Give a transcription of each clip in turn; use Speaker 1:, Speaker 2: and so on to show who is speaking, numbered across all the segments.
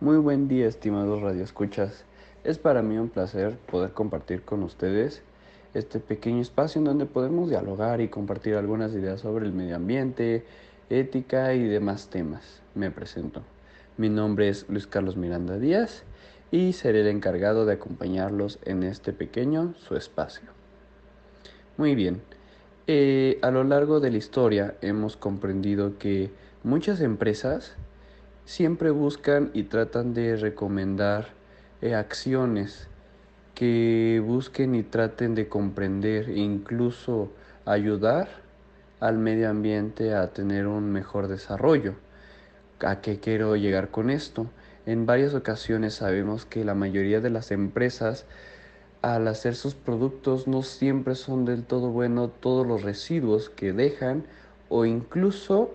Speaker 1: Muy buen día, estimados radioescuchas. Es para mí un placer poder compartir con ustedes este pequeño espacio en donde podemos dialogar y compartir algunas ideas sobre el medio ambiente, ética y demás temas. Me presento. Mi nombre es Luis Carlos Miranda Díaz y seré el encargado de acompañarlos en este pequeño su espacio. Muy bien, eh, a lo largo de la historia hemos comprendido que muchas empresas siempre buscan y tratan de recomendar eh, acciones que busquen y traten de comprender e incluso ayudar al medio ambiente a tener un mejor desarrollo. ¿A qué quiero llegar con esto? En varias ocasiones sabemos que la mayoría de las empresas al hacer sus productos no siempre son del todo buenos todos los residuos que dejan o incluso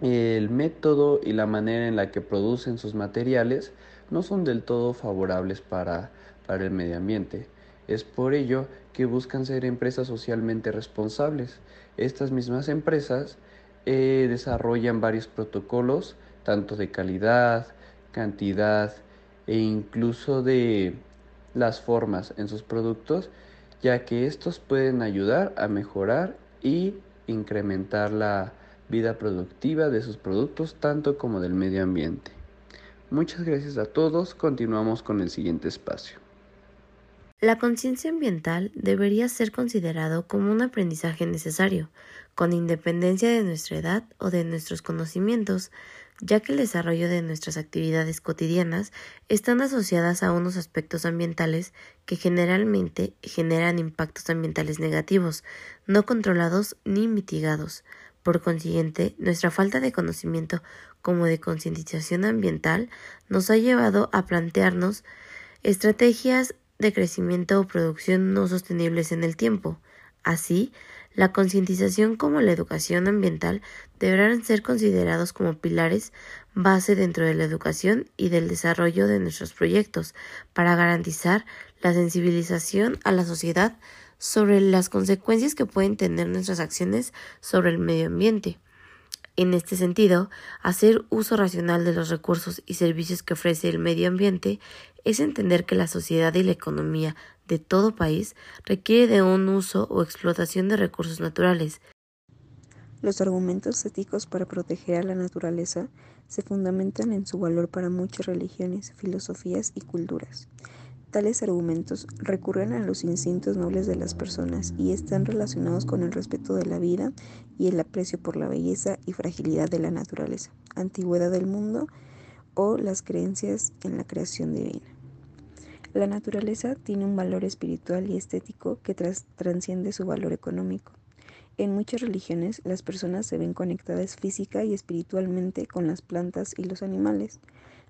Speaker 1: el método y la manera en la que producen sus materiales no son del todo favorables para, para el medio ambiente. Es por ello que buscan ser empresas socialmente responsables. Estas mismas empresas eh, desarrollan varios protocolos, tanto de calidad, cantidad e incluso de las formas en sus productos, ya que estos pueden ayudar a mejorar y incrementar la vida productiva de sus productos, tanto como del medio ambiente. Muchas gracias a todos, continuamos con el siguiente espacio.
Speaker 2: La conciencia ambiental debería ser considerado como un aprendizaje necesario, con independencia de nuestra edad o de nuestros conocimientos, ya que el desarrollo de nuestras actividades cotidianas están asociadas a unos aspectos ambientales que generalmente generan impactos ambientales negativos, no controlados ni mitigados. Por consiguiente, nuestra falta de conocimiento como de concientización ambiental nos ha llevado a plantearnos estrategias de crecimiento o producción no sostenibles en el tiempo. Así, la concientización como la educación ambiental deberán ser considerados como pilares base dentro de la educación y del desarrollo de nuestros proyectos para garantizar la sensibilización a la sociedad sobre las consecuencias que pueden tener nuestras acciones sobre el medio ambiente. En este sentido, hacer uso racional de los recursos y servicios que ofrece el medio ambiente es entender que la sociedad y la economía de todo país requiere de un uso o explotación de recursos naturales.
Speaker 3: Los argumentos éticos para proteger a la naturaleza se fundamentan en su valor para muchas religiones, filosofías y culturas. Tales argumentos recurren a los instintos nobles de las personas y están relacionados con el respeto de la vida y el aprecio por la belleza y fragilidad de la naturaleza, antigüedad del mundo o las creencias en la creación divina. La naturaleza tiene un valor espiritual y estético que transciende su valor económico. En muchas religiones las personas se ven conectadas física y espiritualmente con las plantas y los animales.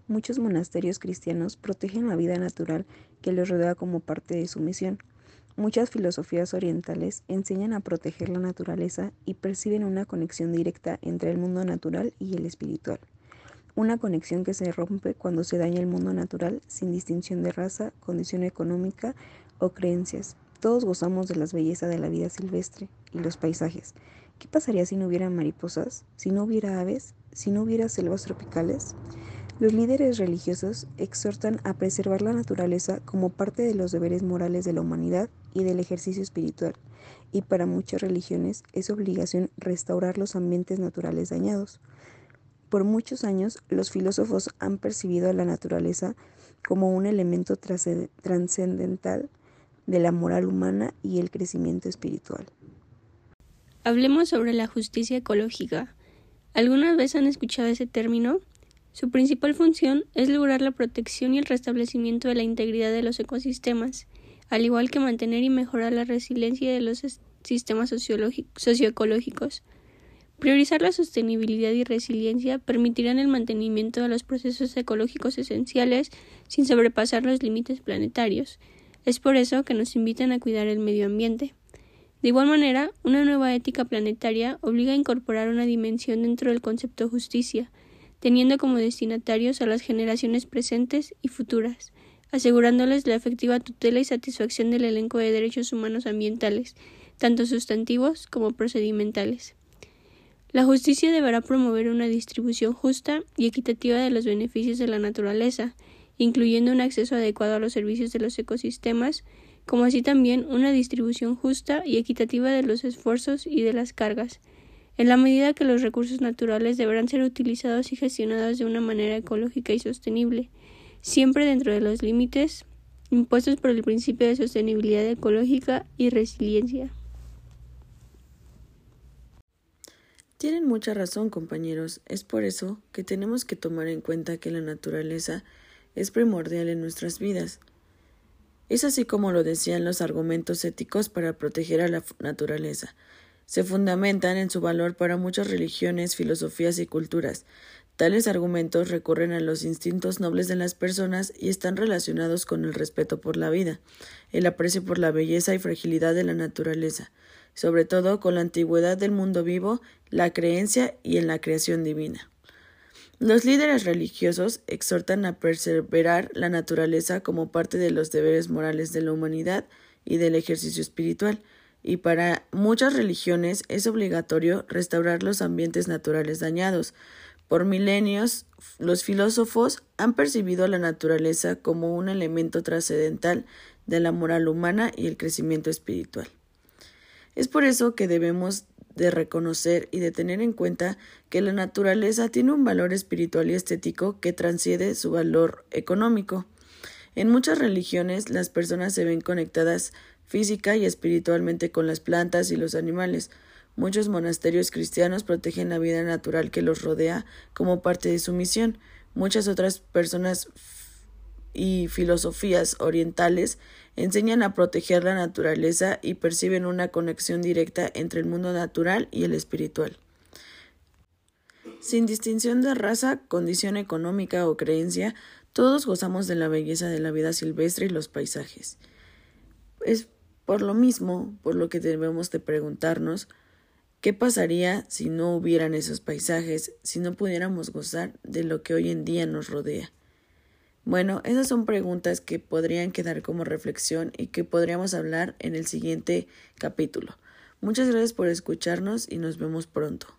Speaker 3: Muchos monasterios cristianos protegen la vida natural que los rodea como parte de su misión. Muchas filosofías orientales enseñan a proteger la naturaleza y perciben una conexión directa entre el mundo natural y el espiritual. Una conexión que se rompe cuando se daña el mundo natural sin distinción de raza, condición económica o creencias. Todos gozamos de las bellezas de la vida silvestre y los paisajes. ¿Qué pasaría si no hubiera mariposas? ¿Si no hubiera aves? ¿Si no hubiera selvas tropicales? Los líderes religiosos exhortan a preservar la naturaleza como parte de los deberes morales de la humanidad y del ejercicio espiritual, y para muchas religiones es obligación restaurar los ambientes naturales dañados. Por muchos años, los filósofos han percibido a la naturaleza como un elemento trascendental de la moral humana y el crecimiento espiritual.
Speaker 4: Hablemos sobre la justicia ecológica. ¿Alguna vez han escuchado ese término? Su principal función es lograr la protección y el restablecimiento de la integridad de los ecosistemas, al igual que mantener y mejorar la resiliencia de los sistemas socioecológicos. Priorizar la sostenibilidad y resiliencia permitirán el mantenimiento de los procesos ecológicos esenciales sin sobrepasar los límites planetarios. Es por eso que nos invitan a cuidar el medio ambiente. De igual manera, una nueva ética planetaria obliga a incorporar una dimensión dentro del concepto justicia, teniendo como destinatarios a las generaciones presentes y futuras, asegurándoles la efectiva tutela y satisfacción del elenco de derechos humanos ambientales, tanto sustantivos como procedimentales. La justicia deberá promover una distribución justa y equitativa de los beneficios de la naturaleza, incluyendo un acceso adecuado a los servicios de los ecosistemas, como así también una distribución justa y equitativa de los esfuerzos y de las cargas, en la medida que los recursos naturales deberán ser utilizados y gestionados de una manera ecológica y sostenible, siempre dentro de los límites impuestos por el principio de sostenibilidad ecológica y resiliencia.
Speaker 5: Tienen mucha razón, compañeros. Es por eso que tenemos que tomar en cuenta que la naturaleza es primordial en nuestras vidas. Es así como lo decían los argumentos éticos para proteger a la naturaleza. Se fundamentan en su valor para muchas religiones, filosofías y culturas. Tales argumentos recurren a los instintos nobles de las personas y están relacionados con el respeto por la vida, el aprecio por la belleza y fragilidad de la naturaleza, sobre todo con la antigüedad del mundo vivo, la creencia y en la creación divina. Los líderes religiosos exhortan a perseverar la naturaleza como parte de los deberes morales de la humanidad y del ejercicio espiritual, y para muchas religiones es obligatorio restaurar los ambientes naturales dañados. Por milenios, los filósofos han percibido la naturaleza como un elemento trascendental de la moral humana y el crecimiento espiritual. Es por eso que debemos de reconocer y de tener en cuenta que la naturaleza tiene un valor espiritual y estético que transciende su valor económico. En muchas religiones las personas se ven conectadas física y espiritualmente con las plantas y los animales. Muchos monasterios cristianos protegen la vida natural que los rodea como parte de su misión. Muchas otras personas y filosofías orientales enseñan a proteger la naturaleza y perciben una conexión directa entre el mundo natural y el espiritual. Sin distinción de raza, condición económica o creencia, todos gozamos de la belleza de la vida silvestre y los paisajes. Es por lo mismo por lo que debemos de preguntarnos ¿Qué pasaría si no hubieran esos paisajes, si no pudiéramos gozar de lo que hoy en día nos rodea? Bueno, esas son preguntas que podrían quedar como reflexión y que podríamos hablar en el siguiente capítulo. Muchas gracias por escucharnos y nos vemos pronto.